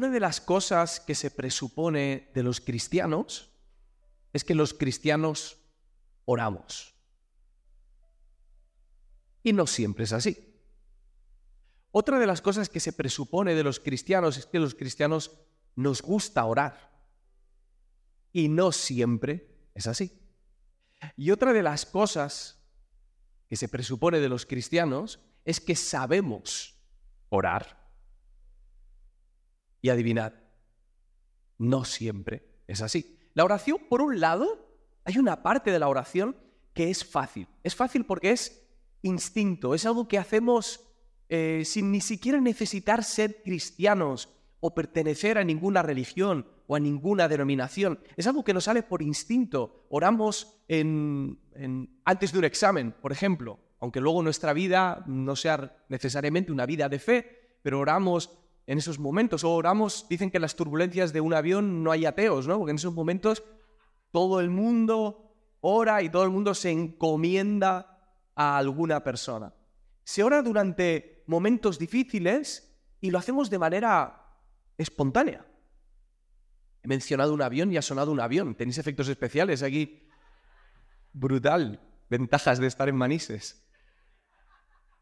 una de las cosas que se presupone de los cristianos es que los cristianos oramos. Y no siempre es así. Otra de las cosas que se presupone de los cristianos es que los cristianos nos gusta orar. Y no siempre es así. Y otra de las cosas que se presupone de los cristianos es que sabemos orar. Y adivinad, no siempre es así. La oración, por un lado, hay una parte de la oración que es fácil. Es fácil porque es instinto, es algo que hacemos eh, sin ni siquiera necesitar ser cristianos o pertenecer a ninguna religión o a ninguna denominación. Es algo que nos sale por instinto. Oramos antes de un examen, por ejemplo, aunque luego nuestra vida no sea necesariamente una vida de fe, pero oramos en esos momentos. O oramos, dicen que en las turbulencias de un avión no hay ateos, ¿no? Porque en esos momentos todo el mundo ora y todo el mundo se encomienda a alguna persona. Se ora durante momentos difíciles y lo hacemos de manera espontánea. He mencionado un avión y ha sonado un avión. Tenéis efectos especiales aquí. Brutal. Ventajas de estar en Manises.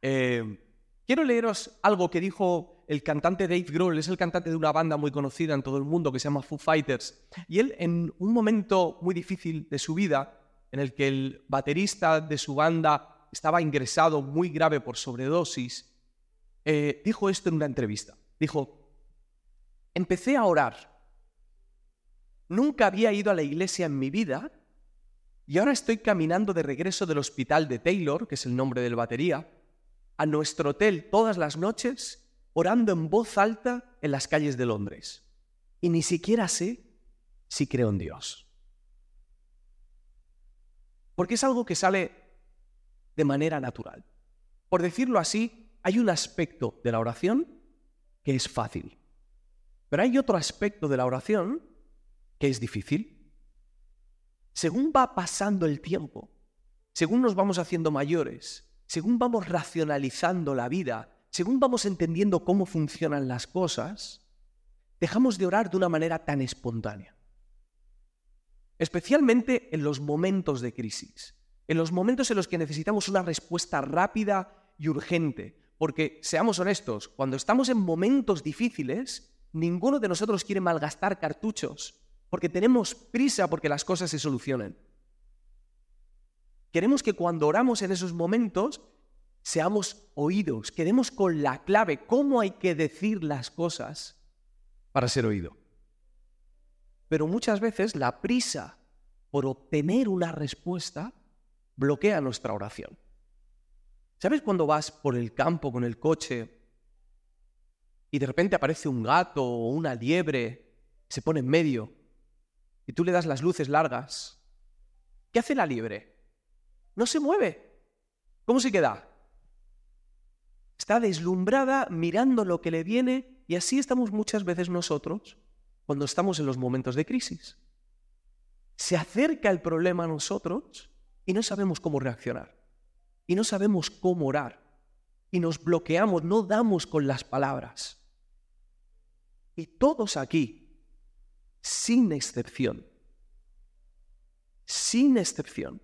Eh, quiero leeros algo que dijo el cantante Dave Grohl. Es el cantante de una banda muy conocida en todo el mundo que se llama Foo Fighters. Y él, en un momento muy difícil de su vida, en el que el baterista de su banda estaba ingresado muy grave por sobredosis, eh, dijo esto en una entrevista. Dijo, empecé a orar Nunca había ido a la iglesia en mi vida y ahora estoy caminando de regreso del hospital de Taylor, que es el nombre del batería, a nuestro hotel todas las noches, orando en voz alta en las calles de Londres. Y ni siquiera sé si creo en Dios. Porque es algo que sale de manera natural. Por decirlo así, hay un aspecto de la oración que es fácil. Pero hay otro aspecto de la oración que es difícil. Según va pasando el tiempo, según nos vamos haciendo mayores, según vamos racionalizando la vida, según vamos entendiendo cómo funcionan las cosas, dejamos de orar de una manera tan espontánea. Especialmente en los momentos de crisis, en los momentos en los que necesitamos una respuesta rápida y urgente. Porque, seamos honestos, cuando estamos en momentos difíciles, ninguno de nosotros quiere malgastar cartuchos porque tenemos prisa porque las cosas se solucionen. Queremos que cuando oramos en esos momentos seamos oídos, queremos con la clave cómo hay que decir las cosas para ser oído. Pero muchas veces la prisa por obtener una respuesta bloquea nuestra oración. ¿Sabes cuando vas por el campo con el coche y de repente aparece un gato o una liebre, se pone en medio y tú le das las luces largas, ¿qué hace la liebre? No se mueve. ¿Cómo se queda? Está deslumbrada mirando lo que le viene y así estamos muchas veces nosotros cuando estamos en los momentos de crisis. Se acerca el problema a nosotros y no sabemos cómo reaccionar. Y no sabemos cómo orar. Y nos bloqueamos, no damos con las palabras. Y todos aquí sin excepción. Sin excepción.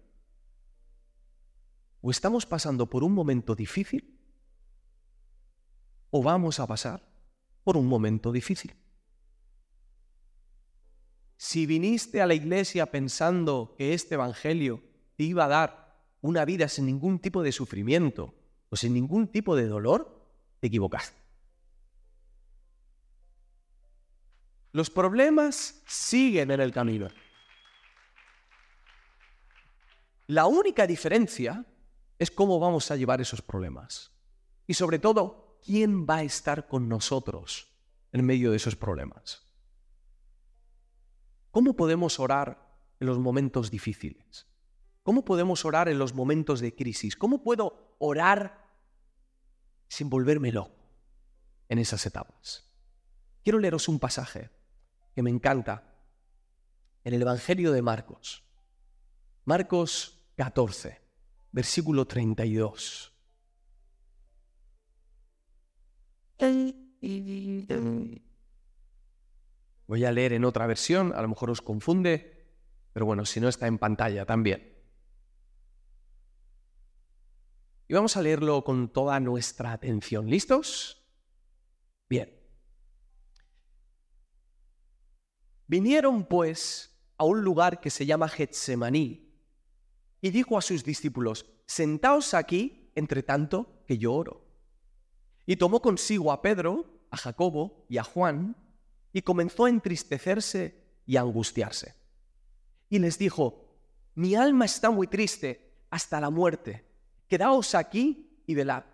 O estamos pasando por un momento difícil o vamos a pasar por un momento difícil. Si viniste a la iglesia pensando que este Evangelio te iba a dar una vida sin ningún tipo de sufrimiento o sin ningún tipo de dolor, te equivocaste. Los problemas siguen en el camino. La única diferencia es cómo vamos a llevar esos problemas. Y sobre todo, quién va a estar con nosotros en medio de esos problemas. ¿Cómo podemos orar en los momentos difíciles? ¿Cómo podemos orar en los momentos de crisis? ¿Cómo puedo orar sin volverme loco en esas etapas? Quiero leeros un pasaje que me encanta en el Evangelio de Marcos. Marcos 14, versículo 32. Voy a leer en otra versión, a lo mejor os confunde, pero bueno, si no está en pantalla también. Y vamos a leerlo con toda nuestra atención. ¿Listos? Bien. Vinieron pues a un lugar que se llama Getsemaní y dijo a sus discípulos, sentaos aquí, entre tanto que yo oro. Y tomó consigo a Pedro, a Jacobo y a Juan, y comenzó a entristecerse y a angustiarse. Y les dijo, mi alma está muy triste hasta la muerte, quedaos aquí y velad.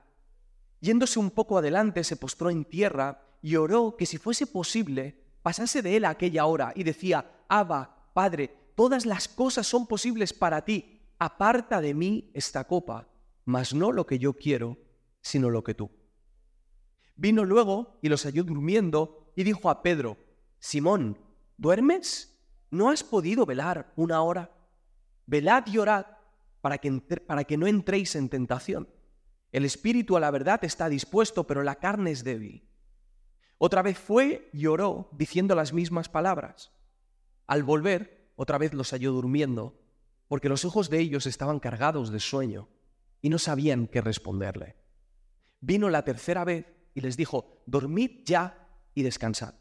Yéndose un poco adelante, se postró en tierra y oró que si fuese posible, pasase de él aquella hora y decía, Abba, Padre, todas las cosas son posibles para ti, aparta de mí esta copa, mas no lo que yo quiero, sino lo que tú. Vino luego y los halló durmiendo y dijo a Pedro, Simón, ¿duermes? ¿No has podido velar una hora? Velad y orad para que, para que no entréis en tentación. El espíritu a la verdad está dispuesto, pero la carne es débil. Otra vez fue y oró diciendo las mismas palabras. Al volver, otra vez los halló durmiendo, porque los ojos de ellos estaban cargados de sueño y no sabían qué responderle. Vino la tercera vez y les dijo, dormid ya y descansad.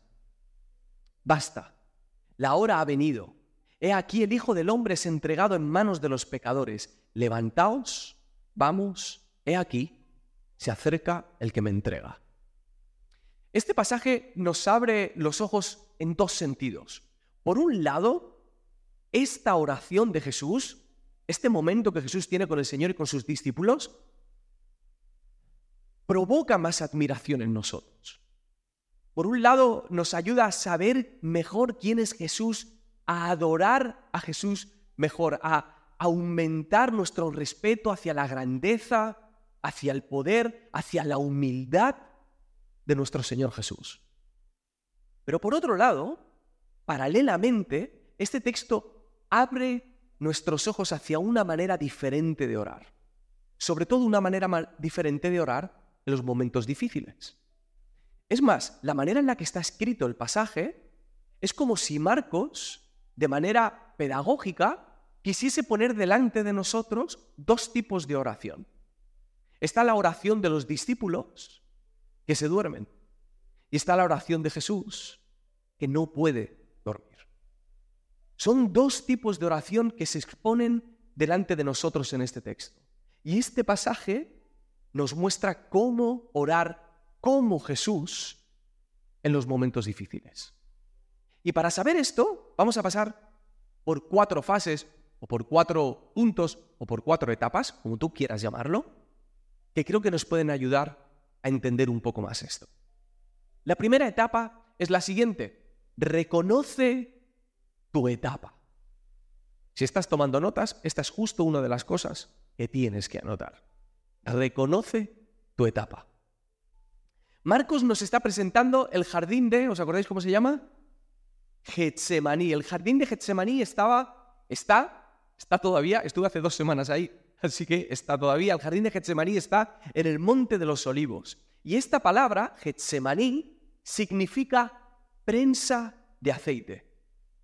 Basta, la hora ha venido. He aquí el Hijo del Hombre es entregado en manos de los pecadores. Levantaos, vamos, he aquí, se acerca el que me entrega. Este pasaje nos abre los ojos en dos sentidos. Por un lado, esta oración de Jesús, este momento que Jesús tiene con el Señor y con sus discípulos, provoca más admiración en nosotros. Por un lado, nos ayuda a saber mejor quién es Jesús, a adorar a Jesús mejor, a aumentar nuestro respeto hacia la grandeza, hacia el poder, hacia la humildad de nuestro Señor Jesús. Pero por otro lado, paralelamente, este texto abre nuestros ojos hacia una manera diferente de orar. Sobre todo una manera diferente de orar en los momentos difíciles. Es más, la manera en la que está escrito el pasaje es como si Marcos, de manera pedagógica, quisiese poner delante de nosotros dos tipos de oración. Está la oración de los discípulos, que se duermen, y está la oración de Jesús, que no puede dormir. Son dos tipos de oración que se exponen delante de nosotros en este texto. Y este pasaje nos muestra cómo orar como Jesús en los momentos difíciles. Y para saber esto, vamos a pasar por cuatro fases, o por cuatro puntos, o por cuatro etapas, como tú quieras llamarlo, que creo que nos pueden ayudar a entender un poco más esto. La primera etapa es la siguiente. Reconoce tu etapa. Si estás tomando notas, esta es justo una de las cosas que tienes que anotar. Reconoce tu etapa. Marcos nos está presentando el jardín de, ¿os acordáis cómo se llama? Getsemaní. El jardín de Getsemaní estaba, está, está todavía, estuve hace dos semanas ahí, así que está todavía. El jardín de Getsemaní está en el monte de los olivos. Y esta palabra, Getsemaní, significa prensa de aceite.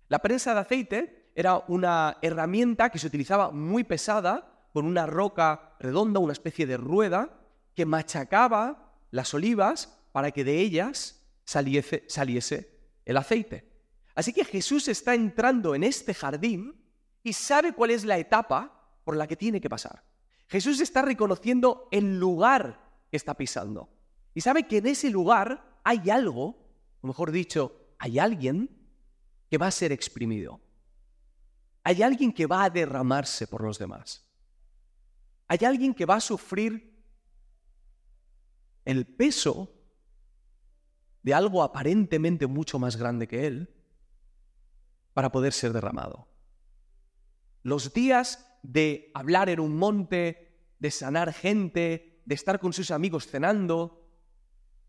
La prensa de aceite era una herramienta que se utilizaba muy pesada, con una roca redonda, una especie de rueda, que machacaba las olivas para que de ellas saliese, saliese el aceite. Así que Jesús está entrando en este jardín y sabe cuál es la etapa por la que tiene que pasar. Jesús está reconociendo el lugar que está pisando. Y sabe que en ese lugar hay algo, o mejor dicho, hay alguien que va a ser exprimido. Hay alguien que va a derramarse por los demás. Hay alguien que va a sufrir el peso de algo aparentemente mucho más grande que él para poder ser derramado. Los días de hablar en un monte, de sanar gente, de estar con sus amigos cenando,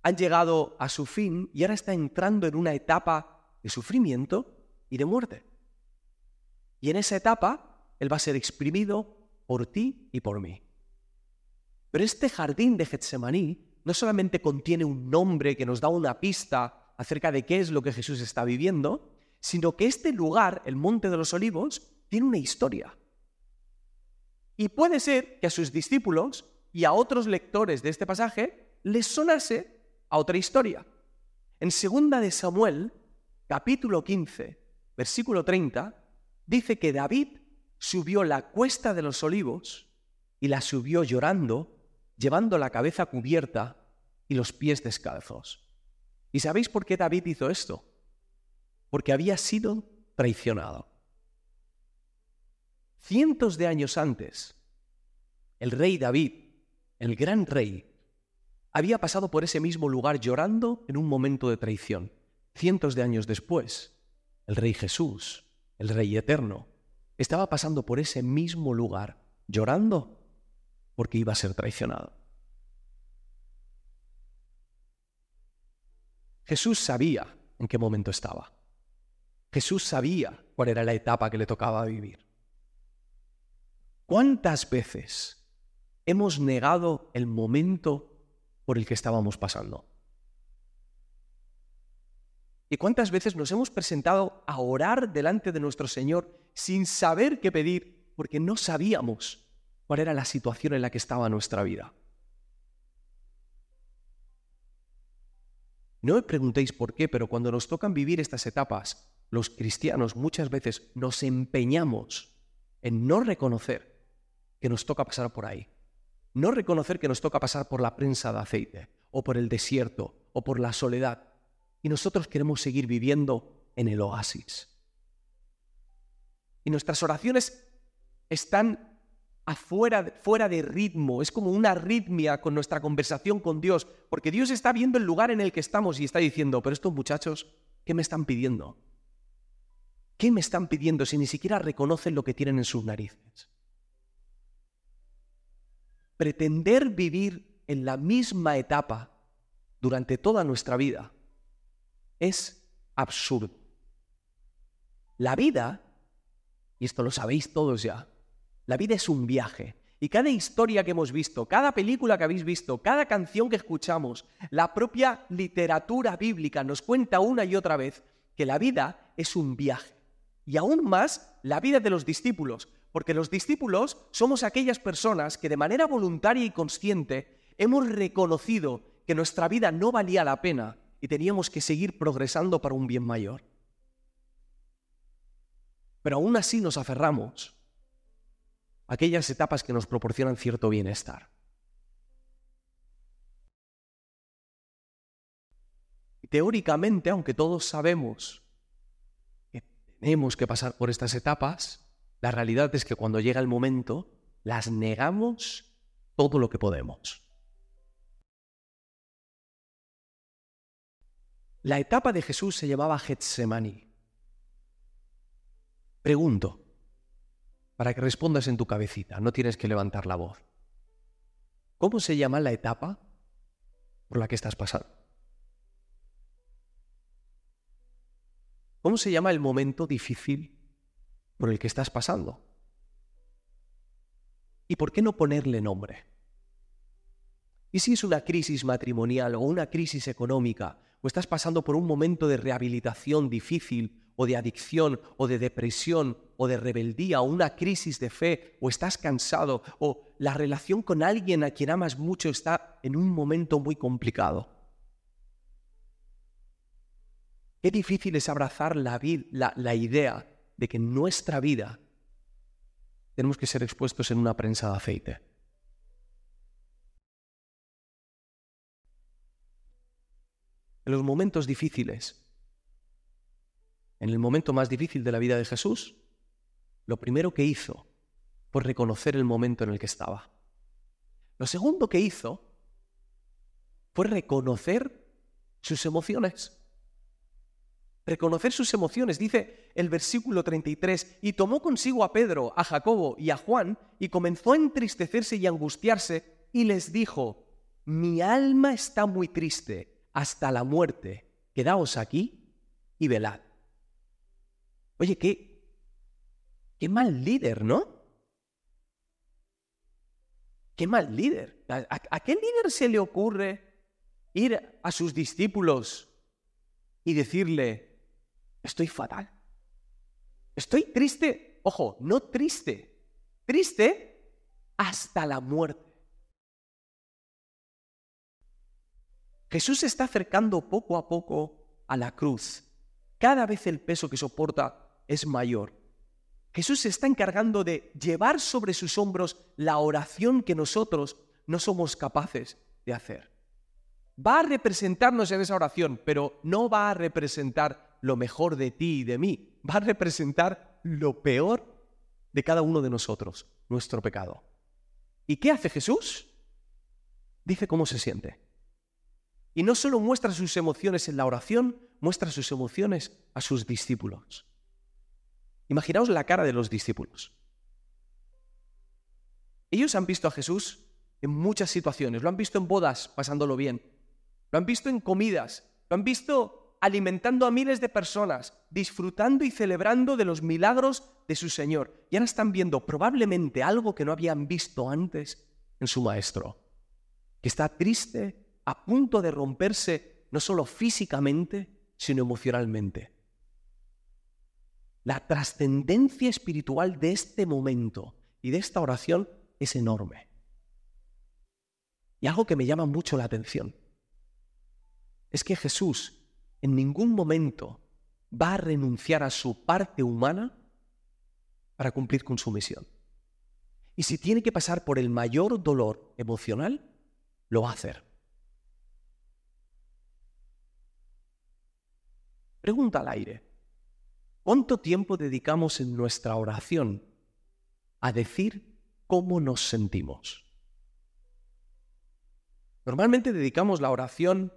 han llegado a su fin y ahora está entrando en una etapa de sufrimiento y de muerte. Y en esa etapa Él va a ser exprimido por ti y por mí. Pero este jardín de Getsemaní no solamente contiene un nombre que nos da una pista acerca de qué es lo que Jesús está viviendo, sino que este lugar, el Monte de los Olivos, tiene una historia. Y puede ser que a sus discípulos y a otros lectores de este pasaje les sonase a otra historia. En segunda de Samuel, capítulo 15, versículo 30, dice que David subió la cuesta de los olivos y la subió llorando, llevando la cabeza cubierta y los pies descalzos. ¿Y sabéis por qué David hizo esto? Porque había sido traicionado. Cientos de años antes, el rey David, el gran rey, había pasado por ese mismo lugar llorando en un momento de traición. Cientos de años después, el rey Jesús, el rey eterno, estaba pasando por ese mismo lugar llorando porque iba a ser traicionado. Jesús sabía en qué momento estaba. Jesús sabía cuál era la etapa que le tocaba vivir. ¿Cuántas veces hemos negado el momento por el que estábamos pasando? ¿Y cuántas veces nos hemos presentado a orar delante de nuestro Señor sin saber qué pedir porque no sabíamos cuál era la situación en la que estaba nuestra vida? No me preguntéis por qué, pero cuando nos tocan vivir estas etapas, los cristianos muchas veces nos empeñamos en no reconocer que nos toca pasar por ahí. No reconocer que nos toca pasar por la prensa de aceite, o por el desierto, o por la soledad. Y nosotros queremos seguir viviendo en el oasis. Y nuestras oraciones están afuera, fuera de ritmo, es como una arritmia con nuestra conversación con Dios, porque Dios está viendo el lugar en el que estamos y está diciendo, pero estos muchachos, ¿qué me están pidiendo? ¿Qué me están pidiendo si ni siquiera reconocen lo que tienen en sus narices? Pretender vivir en la misma etapa durante toda nuestra vida es absurdo. La vida, y esto lo sabéis todos ya, la vida es un viaje. Y cada historia que hemos visto, cada película que habéis visto, cada canción que escuchamos, la propia literatura bíblica nos cuenta una y otra vez que la vida es un viaje. Y aún más la vida de los discípulos, porque los discípulos somos aquellas personas que de manera voluntaria y consciente hemos reconocido que nuestra vida no valía la pena y teníamos que seguir progresando para un bien mayor. Pero aún así nos aferramos aquellas etapas que nos proporcionan cierto bienestar. Teóricamente, aunque todos sabemos que tenemos que pasar por estas etapas, la realidad es que cuando llega el momento, las negamos todo lo que podemos. La etapa de Jesús se llamaba Getsemani. Pregunto, para que respondas en tu cabecita, no tienes que levantar la voz. ¿Cómo se llama la etapa por la que estás pasando? ¿Cómo se llama el momento difícil por el que estás pasando? ¿Y por qué no ponerle nombre? ¿Y si es una crisis matrimonial o una crisis económica o estás pasando por un momento de rehabilitación difícil o de adicción o de depresión o de rebeldía o una crisis de fe o estás cansado o la relación con alguien a quien amas mucho está en un momento muy complicado. Qué difícil es abrazar la, la idea de que en nuestra vida tenemos que ser expuestos en una prensa de aceite. En los momentos difíciles en el momento más difícil de la vida de Jesús, lo primero que hizo fue reconocer el momento en el que estaba. Lo segundo que hizo fue reconocer sus emociones. Reconocer sus emociones, dice el versículo 33, y tomó consigo a Pedro, a Jacobo y a Juan, y comenzó a entristecerse y angustiarse, y les dijo, mi alma está muy triste hasta la muerte, quedaos aquí y velad. Oye, qué, mal líder, ¿no? Qué mal líder. ¿A, qué líder se le ocurre ir a sus discípulos y decirle, estoy fatal. Estoy triste, ojo, no triste, triste hasta la muerte. Jesús se está acercando poco a poco a la cruz. Cada vez el peso que soporta es mayor. Jesús se está encargando de llevar sobre sus hombros la oración que nosotros no somos capaces de hacer. Va a representarnos en esa oración, pero no va a representar lo mejor de ti y de mí. Va a representar lo peor de cada uno de nosotros, nuestro pecado. ¿Y qué hace Jesús? Dice cómo se siente. Y no solo muestra sus emociones en la oración, muestra sus emociones a sus discípulos. Imaginaos la cara de los discípulos. Ellos han visto a Jesús en muchas situaciones, lo han visto en bodas pasándolo bien, lo han visto en comidas, lo han visto alimentando a miles de personas, disfrutando y celebrando de los milagros de su Señor. Y ahora están viendo probablemente algo que no habían visto antes en su Maestro, que está triste, a punto de romperse no solo físicamente, sino emocionalmente. La trascendencia espiritual de este momento y de esta oración es enorme. Y algo que me llama mucho la atención es que Jesús en ningún momento va a renunciar a su parte humana para cumplir con su misión. Y si tiene que pasar por el mayor dolor emocional, lo va a hacer. Pregunta al aire. ¿Cuánto tiempo dedicamos en nuestra oración a decir cómo nos sentimos? Normalmente dedicamos la oración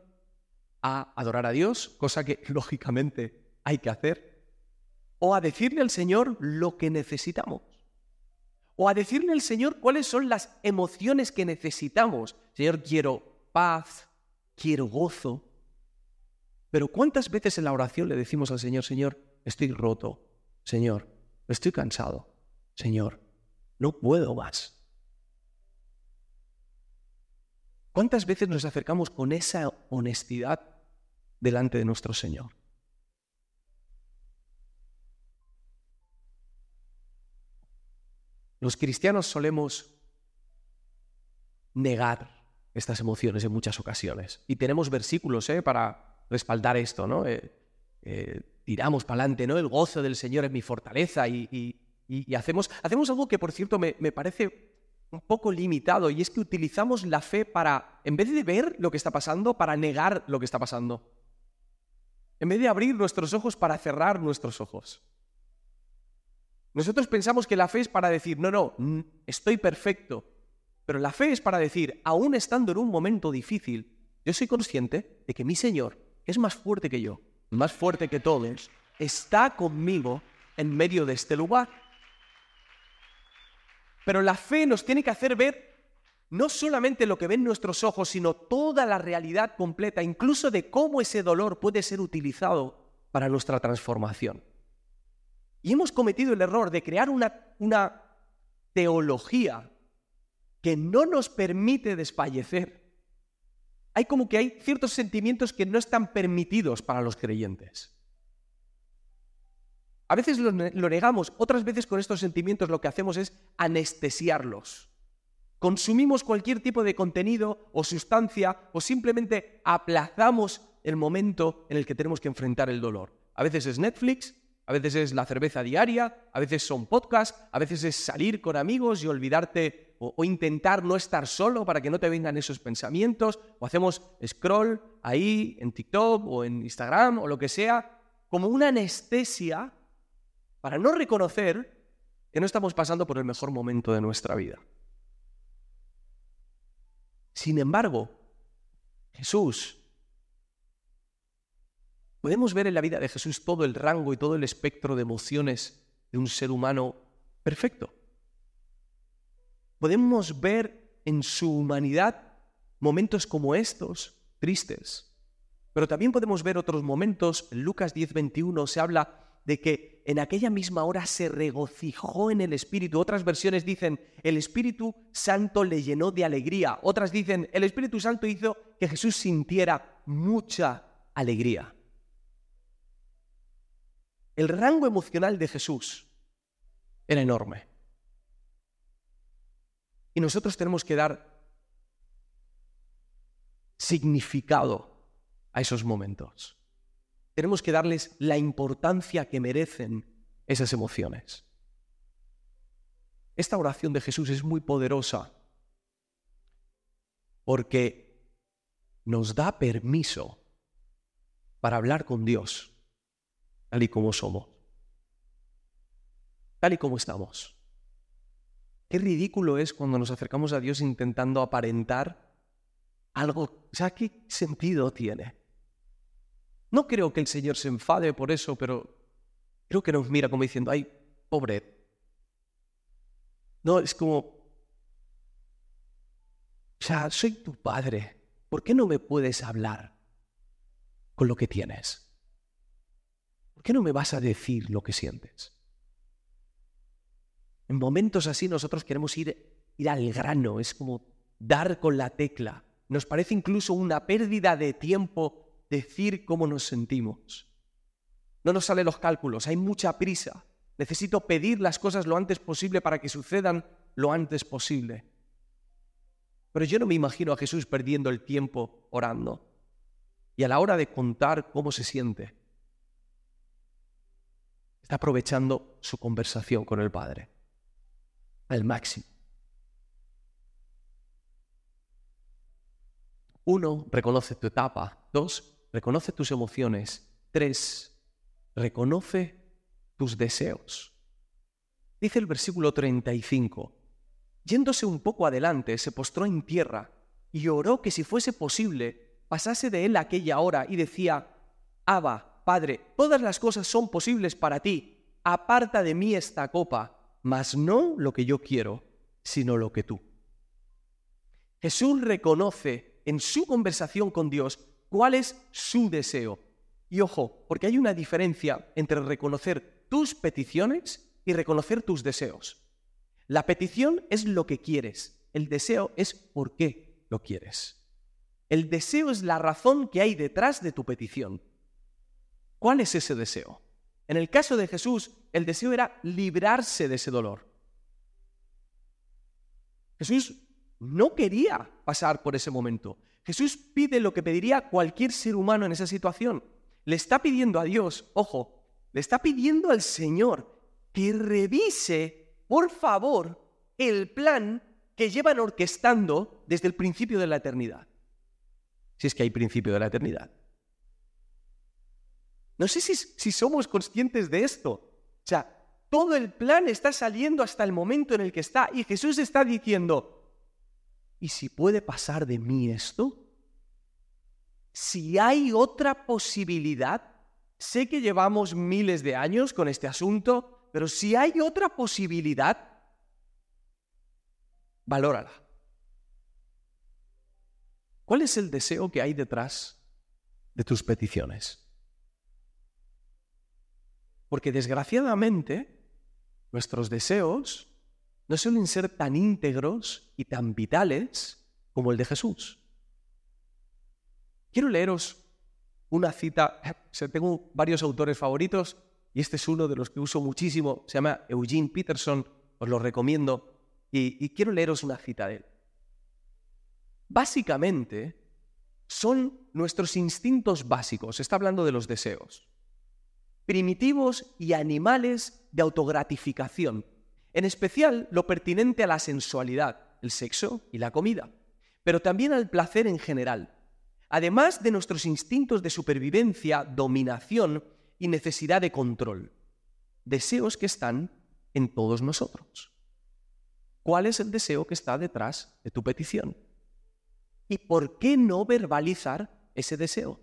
a adorar a Dios, cosa que lógicamente hay que hacer, o a decirle al Señor lo que necesitamos, o a decirle al Señor cuáles son las emociones que necesitamos. Señor, quiero paz, quiero gozo. Pero ¿cuántas veces en la oración le decimos al Señor, Señor, estoy roto, Señor, estoy cansado, Señor, no puedo más? ¿Cuántas veces nos acercamos con esa honestidad delante de nuestro Señor? Los cristianos solemos negar estas emociones en muchas ocasiones. Y tenemos versículos ¿eh? para respaldar esto, ¿no? Eh, eh, tiramos para adelante, ¿no? El gozo del Señor es mi fortaleza y, hacemos, hacemos algo que, por cierto, me, me parece un poco limitado y es que utilizamos la fe para, en vez de ver lo que está pasando, para negar lo que está pasando. En vez de abrir nuestros ojos para cerrar nuestros ojos. Nosotros pensamos que la fe es para decir, no, no, estoy perfecto. Pero la fe es para decir, aún estando en un momento difícil, yo soy consciente de que mi Señor es más fuerte que yo, más fuerte que todos, está conmigo en medio de este lugar. Pero la fe nos tiene que hacer ver no solamente lo que ven nuestros ojos, sino toda la realidad completa, incluso de cómo ese dolor puede ser utilizado para nuestra transformación. Y hemos cometido el error de crear una, una teología que no nos permite desfallecer. Hay como que hay ciertos sentimientos que no están permitidos para los creyentes. A veces lo, negamos, otras veces con estos sentimientos lo que hacemos es anestesiarlos. Consumimos cualquier tipo de contenido o sustancia o simplemente aplazamos el momento en el que tenemos que enfrentar el dolor. A veces es Netflix, a veces es la cerveza diaria, a veces son podcasts, a veces es salir con amigos y olvidarte o, intentar no estar solo para que no te vengan esos pensamientos, o hacemos scroll ahí en TikTok o en Instagram o lo que sea, como una anestesia para no reconocer que no estamos pasando por el mejor momento de nuestra vida. Sin embargo, Jesús, podemos ver en la vida de Jesús todo el rango y todo el espectro de emociones de un ser humano perfecto. Podemos ver en su humanidad momentos como estos, tristes, pero también podemos ver otros momentos. En Lucas 10:21 se habla de que en aquella misma hora se regocijó en el Espíritu. Otras versiones dicen, el Espíritu Santo le llenó de alegría. Otras dicen, el Espíritu Santo hizo que Jesús sintiera mucha alegría. El rango emocional de Jesús era enorme. Y nosotros tenemos que dar significado a esos momentos. Tenemos que darles la importancia que merecen esas emociones. Esta oración de Jesús es muy poderosa porque nos da permiso para hablar con Dios tal y como somos, tal y como estamos. Qué ridículo es cuando nos acercamos a Dios intentando aparentar algo. O sea, ¿qué sentido tiene? No creo que el Señor se enfade por eso, pero creo que nos mira como diciendo, ay, pobre. No, es como, o sea, soy tu padre. ¿Por qué no me puedes hablar con lo que tienes? ¿Por qué no me vas a decir lo que sientes? En momentos así nosotros queremos ir, ir al grano, es como dar con la tecla. Nos parece incluso una pérdida de tiempo decir cómo nos sentimos. No nos salen los cálculos, hay mucha prisa. Necesito pedir las cosas lo antes posible para que sucedan lo antes posible. Pero yo no me imagino a Jesús perdiendo el tiempo orando. Y a la hora de contar cómo se siente, está aprovechando su conversación con el Padre al máximo. Uno, reconoce tu etapa. Dos, reconoce tus emociones. Tres, reconoce tus deseos. Dice el versículo 35, yéndose un poco adelante, se postró en tierra y oró que si fuese posible, pasase de él aquella hora y decía, Abba, Padre, todas las cosas son posibles para ti, aparta de mí esta copa mas no lo que yo quiero, sino lo que tú. Jesús reconoce en su conversación con Dios cuál es su deseo. Y ojo, porque hay una diferencia entre reconocer tus peticiones y reconocer tus deseos. La petición es lo que quieres, el deseo es por qué lo quieres. El deseo es la razón que hay detrás de tu petición. ¿Cuál es ese deseo? En el caso de Jesús, el deseo era librarse de ese dolor. Jesús no quería pasar por ese momento. Jesús pide lo que pediría cualquier ser humano en esa situación. Le está pidiendo a Dios, ojo, le está pidiendo al Señor que revise, por favor, el plan que llevan orquestando desde el principio de la eternidad. Si es que hay principio de la eternidad. No sé si, somos conscientes de esto. O sea, todo el plan está saliendo hasta el momento en el que está y Jesús está diciendo, ¿y si puede pasar de mí esto? Si hay otra posibilidad, sé que llevamos miles de años con este asunto, pero si hay otra posibilidad, valórala. ¿Cuál es el deseo que hay detrás de tus peticiones? Porque desgraciadamente nuestros deseos no suelen ser tan íntegros y tan vitales como el de Jesús. Quiero leeros una cita, tengo varios autores favoritos y este es uno de los que uso muchísimo, se llama Eugene Peterson, os lo recomiendo y, y quiero leeros una cita de él. Básicamente son nuestros instintos básicos, está hablando de los deseos primitivos y animales de autogratificación, en especial lo pertinente a la sensualidad, el sexo y la comida, pero también al placer en general, además de nuestros instintos de supervivencia, dominación y necesidad de control, deseos que están en todos nosotros. ¿Cuál es el deseo que está detrás de tu petición? ¿Y por qué no verbalizar ese deseo?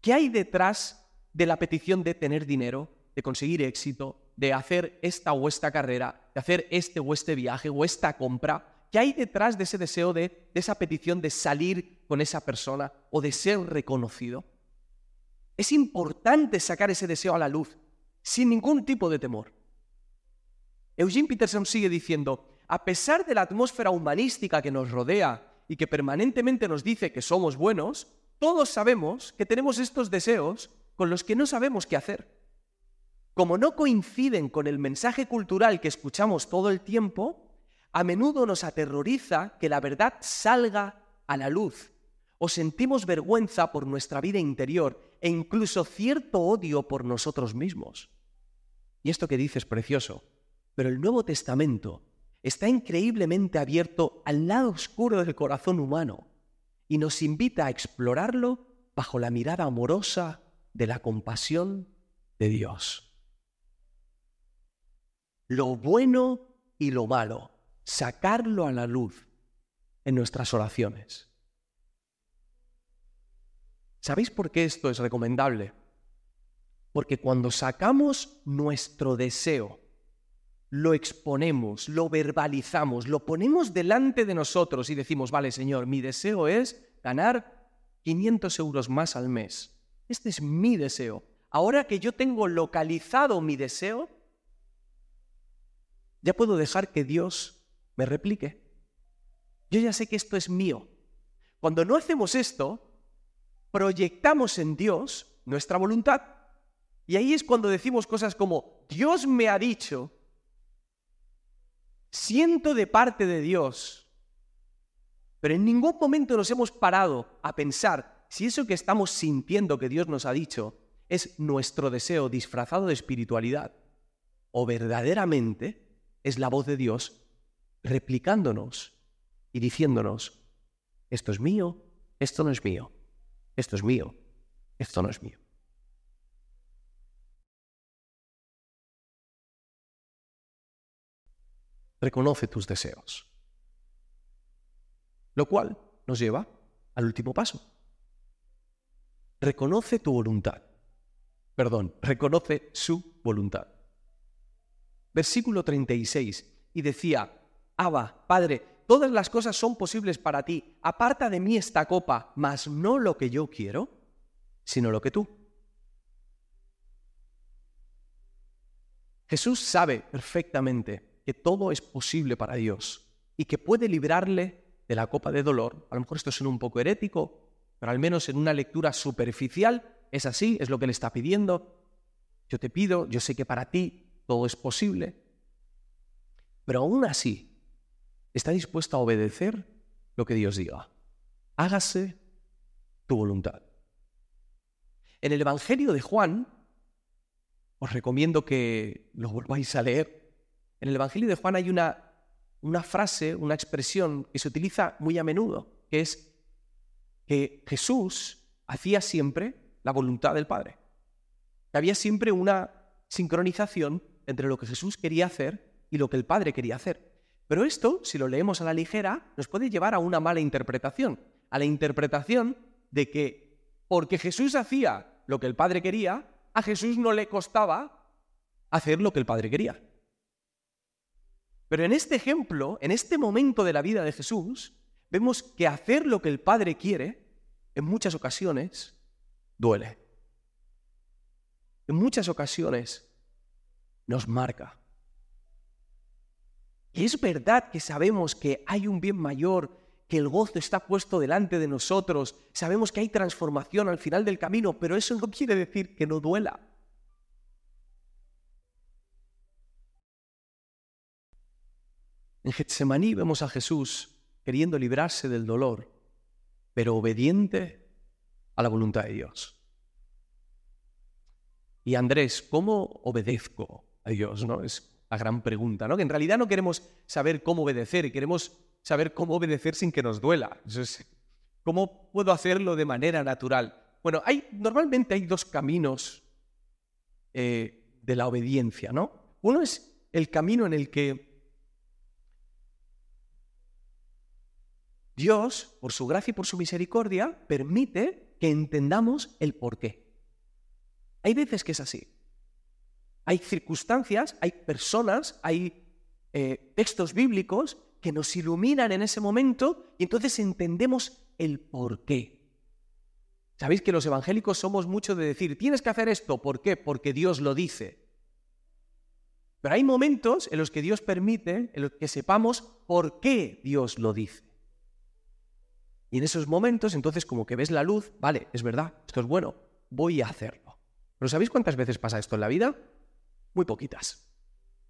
¿Qué hay detrás de la petición de tener dinero, de conseguir éxito, de hacer esta o esta carrera, de hacer este o este viaje o esta compra, ¿qué hay detrás de ese deseo de, de esa petición de salir con esa persona o de ser reconocido? Es importante sacar ese deseo a la luz, sin ningún tipo de temor. Eugene Peterson sigue diciendo, a pesar de la atmósfera humanística que nos rodea y que permanentemente nos dice que somos buenos, todos sabemos que tenemos estos deseos con los que no sabemos qué hacer. como no coinciden con el mensaje cultural que escuchamos todo el tiempo, a menudo nos aterroriza que la verdad salga a la luz o sentimos vergüenza por nuestra vida interior e incluso cierto odio por nosotros mismos. Y esto que dices es precioso, pero el Nuevo Testamento está increíblemente abierto al lado oscuro del corazón humano y nos invita a explorarlo bajo la mirada amorosa de la compasión de Dios. Lo bueno y lo malo, sacarlo a la luz en nuestras oraciones. ¿Sabéis por qué esto es recomendable? Porque cuando sacamos nuestro deseo, lo exponemos, lo verbalizamos, lo ponemos delante de nosotros y decimos, vale Señor, mi deseo es ganar 500 euros más al mes. Este es mi deseo. Ahora que yo tengo localizado mi deseo, ya puedo dejar que Dios me replique. Yo ya sé que esto es mío. Cuando no hacemos esto, proyectamos en Dios nuestra voluntad. Y ahí es cuando decimos cosas como, Dios me ha dicho, siento de parte de Dios, pero en ningún momento nos hemos parado a pensar si eso que estamos sintiendo que Dios nos ha dicho es nuestro deseo disfrazado de espiritualidad o verdaderamente es la voz de Dios replicándonos y diciéndonos, esto es mío, esto no es mío esto es mío, esto no es mío. Reconoce tus deseos. Lo cual nos lleva al último paso. Reconoce tu voluntad. Perdón, reconoce su voluntad. Versículo 36. Y decía, Abba, Padre, todas las cosas son posibles para ti. Aparta de mí esta copa, mas no lo que yo quiero, sino lo que tú. Jesús sabe perfectamente que todo es posible para Dios y que puede librarle de la copa de dolor. A lo mejor esto suena un poco herético, pero al menos en una lectura superficial es así, es lo que le está pidiendo. Yo te pido, yo sé que para ti todo es posible, pero aún así está dispuesto a obedecer lo que Dios diga. Hágase tu voluntad. En el Evangelio de Juan, os recomiendo que lo volváis a leer, en el Evangelio de Juan hay una, una frase, una expresión que se utiliza muy a menudo, que es Jesús hacía siempre la voluntad del Padre. Había siempre una sincronización entre lo que Jesús quería hacer y lo que el Padre quería hacer. Pero esto, si lo leemos a la ligera, nos puede llevar a una mala interpretación, a la interpretación de que porque Jesús hacía lo que el Padre quería, a Jesús no le costaba hacer lo que el Padre quería. Pero en este ejemplo, en este momento de la vida de Jesús, vemos que hacer lo que el Padre quiere, en muchas ocasiones, duele. En muchas ocasiones nos marca. Es verdad que sabemos que hay un bien mayor, que el gozo está puesto delante de nosotros, sabemos que hay transformación al final del camino, pero eso no quiere decir que no duela. En Getsemaní vemos a Jesús queriendo librarse del dolor, pero obediente a la voluntad de Dios. Y Andrés, ¿cómo obedezco a Dios? ¿No? Es la gran pregunta, ¿no? Que en realidad no queremos saber cómo obedecer, queremos saber cómo obedecer sin que nos duela. ¿Cómo puedo hacerlo de manera natural? Bueno, hay, normalmente hay dos caminos eh, de la obediencia, ¿no? Uno es el camino en el que Dios, por su gracia y por su misericordia, permite que entendamos el por qué. Hay veces que es así. Hay circunstancias, hay personas, hay eh, textos bíblicos que nos iluminan en ese momento y entonces entendemos el por qué. Sabéis que los evangélicos somos mucho de decir, tienes que hacer esto, ¿por qué? Porque Dios lo dice. Pero hay momentos en los que Dios permite en los que sepamos por qué Dios lo dice. Y en esos momentos, entonces, como que ves la luz, vale, es verdad, esto es bueno, voy a hacerlo. ¿Pero sabéis cuántas veces pasa esto en la vida? Muy poquitas.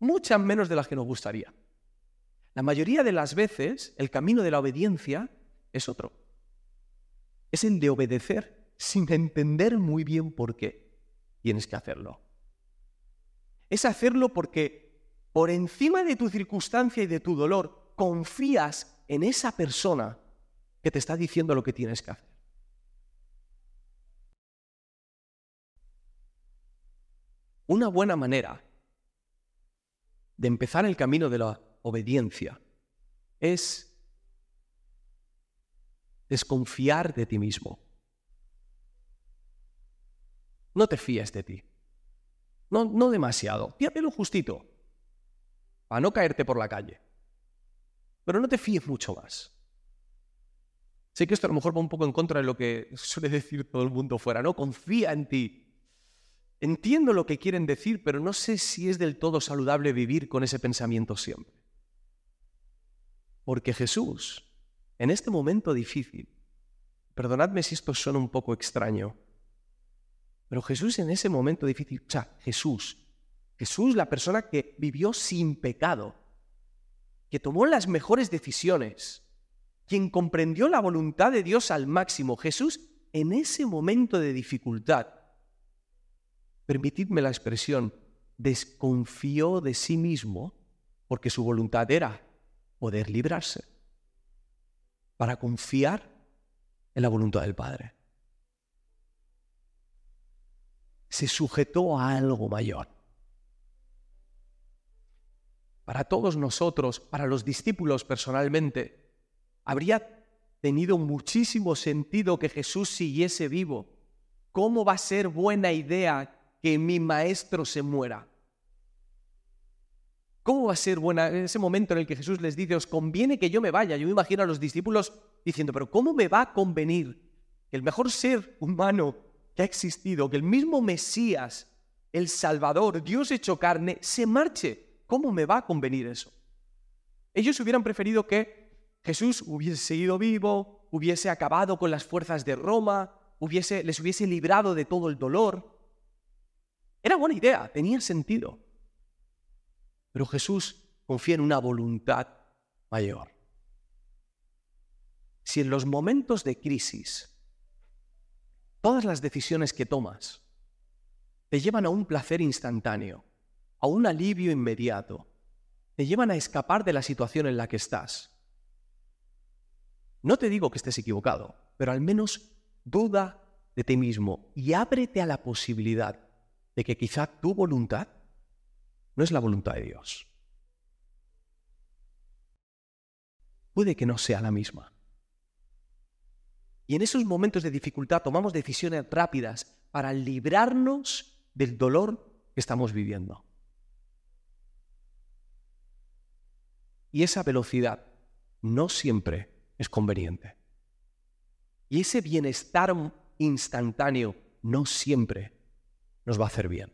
Muchas menos de las que nos gustaría. La mayoría de las veces el camino de la obediencia es otro. Es el de obedecer sin entender muy bien por qué tienes que hacerlo. Es hacerlo porque por encima de tu circunstancia y de tu dolor confías en esa persona que te está diciendo lo que tienes que hacer. Una buena manera de empezar el camino de la obediencia es desconfiar de ti mismo. No te fíes de ti. No, no demasiado. Fíjate lo justito. Para no caerte por la calle. Pero no te fíes mucho más. Sé que esto a lo mejor va un poco en contra de lo que suele decir todo el mundo fuera, ¿no? Confía en ti. Entiendo lo que quieren decir, pero no sé si es del todo saludable vivir con ese pensamiento siempre. Porque Jesús, en este momento difícil, perdonadme si esto suena un poco extraño, pero Jesús en ese momento difícil, o sea, Jesús, Jesús la persona que vivió sin pecado, que tomó las mejores decisiones, quien comprendió la voluntad de Dios al máximo, Jesús en ese momento de dificultad, permitidme la expresión, desconfió de sí mismo porque su voluntad era poder librarse, para confiar en la voluntad del Padre. Se sujetó a algo mayor. Para todos nosotros, para los discípulos personalmente, habría tenido muchísimo sentido que Jesús siguiese vivo. ¿Cómo va a ser buena idea que mi maestro se muera? ¿Cómo va a ser buena en ese momento en el que Jesús les dice, os conviene que yo me vaya? Yo me imagino a los discípulos diciendo, pero ¿cómo me va a convenir que el mejor ser humano que ha existido, que el mismo Mesías, el Salvador, Dios hecho carne, se marche? ¿Cómo me va a convenir eso? Ellos hubieran preferido que Jesús hubiese seguido vivo, hubiese acabado con las fuerzas de Roma, hubiese, les hubiese librado de todo el dolor. Era buena idea, tenía sentido. Pero Jesús confía en una voluntad mayor. Si en los momentos de crisis todas las decisiones que tomas te llevan a un placer instantáneo, a un alivio inmediato, te llevan a escapar de la situación en la que estás, no te digo que estés equivocado, pero al menos duda de ti mismo y ábrete a la posibilidad de que quizá tu voluntad no es la voluntad de Dios. Puede que no sea la misma. Y en esos momentos de dificultad tomamos decisiones rápidas para librarnos del dolor que estamos viviendo. Y esa velocidad no siempre es conveniente. Y ese bienestar instantáneo no siempre nos va a hacer bien.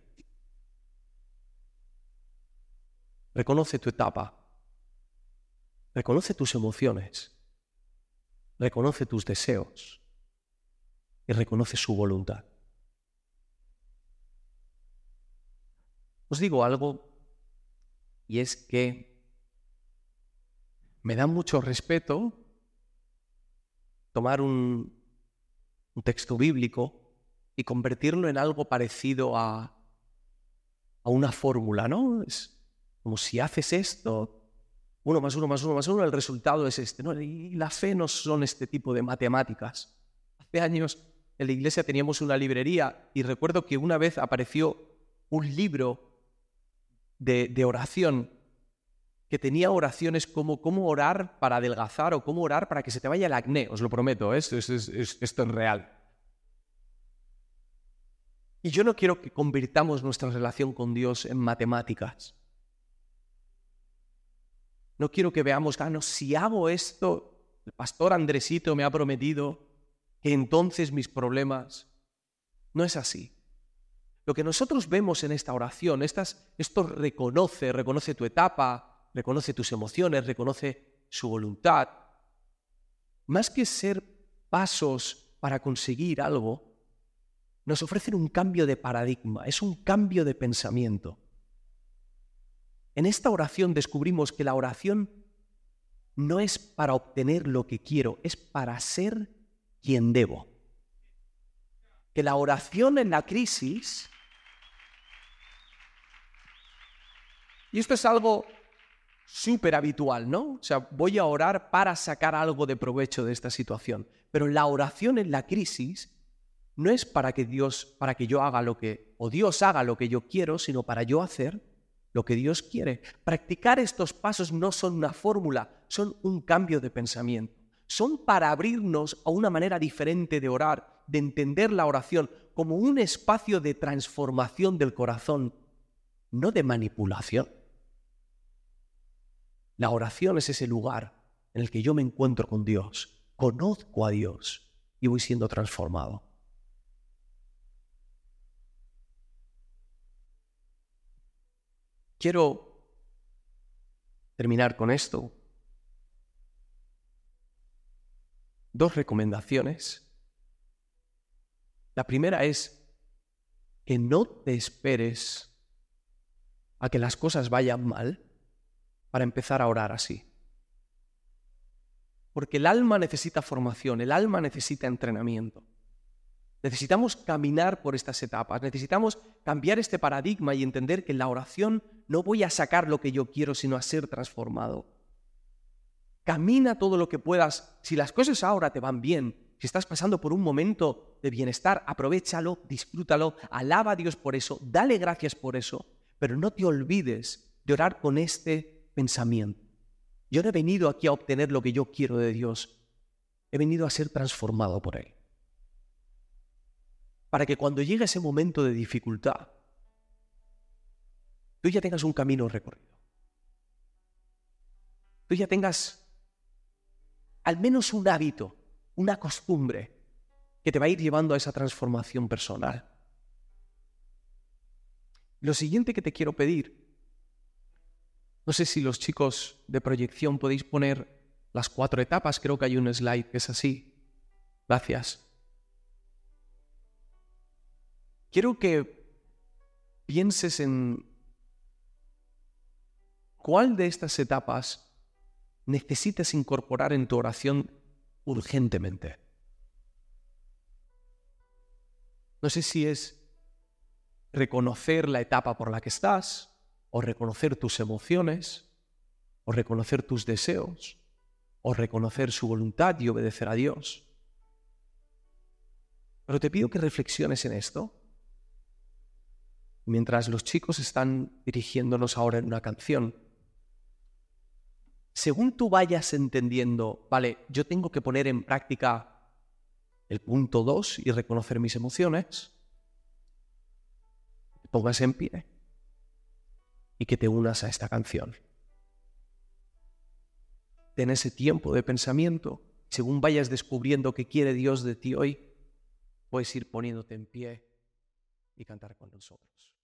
Reconoce tu etapa. Reconoce tus emociones. Reconoce tus deseos. Y reconoce su voluntad. Os digo algo, y es que me da mucho respeto tomar un, texto bíblico y convertirlo en algo parecido a, a una fórmula, ¿no? Es, como si haces esto, uno más uno más uno más uno, el resultado es este. ¿no? Y la fe no son este tipo de matemáticas. Hace años en la iglesia teníamos una librería y recuerdo que una vez apareció un libro de, oración que tenía oraciones como cómo orar para adelgazar o cómo orar para que se te vaya el acné, os lo prometo, ¿eh? esto, es real. Y yo no quiero que convirtamos nuestra relación con Dios en matemáticas. No quiero que veamos, ah, no, si hago esto, el pastor Andresito me ha prometido que entonces mis problemas... No es así. Lo que nosotros vemos en esta oración, estas, esto reconoce, reconoce tu etapa, reconoce tus emociones, reconoce su voluntad. Más que ser pasos para conseguir algo, nos ofrecen un cambio de paradigma, es un cambio de pensamiento. En esta oración descubrimos que la oración no es para obtener lo que quiero, es para ser quien debo. Que la oración en la crisis, y esto es algo súper habitual, ¿no? O sea, voy a orar para sacar algo de provecho de esta situación. Pero la oración en la crisis no es para que Dios, para que yo haga lo que, o Dios haga lo que yo quiero, sino para yo hacer lo que Dios quiere. Practicar estos pasos no son una fórmula, son un cambio de pensamiento. Son para abrirnos a una manera diferente de orar, de entender la oración como un espacio de transformación del corazón, no de manipulación. La oración es ese lugar en el que yo me encuentro con Dios, conozco a Dios y voy siendo transformado. Quiero terminar con esto. Dos recomendaciones. La primera es que no te esperes a que las cosas vayan mal para empezar a orar así. Porque el alma necesita formación, el alma necesita entrenamiento. Necesitamos caminar por estas etapas, necesitamos cambiar este paradigma y entender que en la oración no voy a sacar lo que yo quiero, sino a ser transformado. Camina todo lo que puedas. Si las cosas ahora te van bien, si estás pasando por un momento de bienestar, aprovechalo, disfrútalo, alaba a Dios por eso, dale gracias por eso, pero no te olvides de orar con este pensamiento. Yo no he venido aquí a obtener lo que yo quiero de Dios, he venido a ser transformado por Él para que cuando llegue ese momento de dificultad, tú ya tengas un camino recorrido. Tú ya tengas al menos un hábito, una costumbre que te va a ir llevando a esa transformación personal. Lo siguiente que te quiero pedir, no sé si los chicos de proyección podéis poner las cuatro etapas, creo que hay un slide que es así. Gracias. quiero que pienses en cuál de estas etapas necesitas incorporar en tu oración urgentemente. No sé si es reconocer la etapa por la que estás, o reconocer tus emociones, o reconocer tus deseos, o reconocer su voluntad y obedecer a Dios. Pero te pido que reflexiones en esto mientras los chicos están dirigiéndonos ahora en una canción, según tú vayas entendiendo, vale, yo tengo que poner en práctica el punto 2 y reconocer mis emociones, pongas en pie y que te unas a esta canción. Ten ese tiempo de pensamiento, según vayas descubriendo qué quiere Dios de ti hoy, puedes ir poniéndote en pie y cantar con nosotros.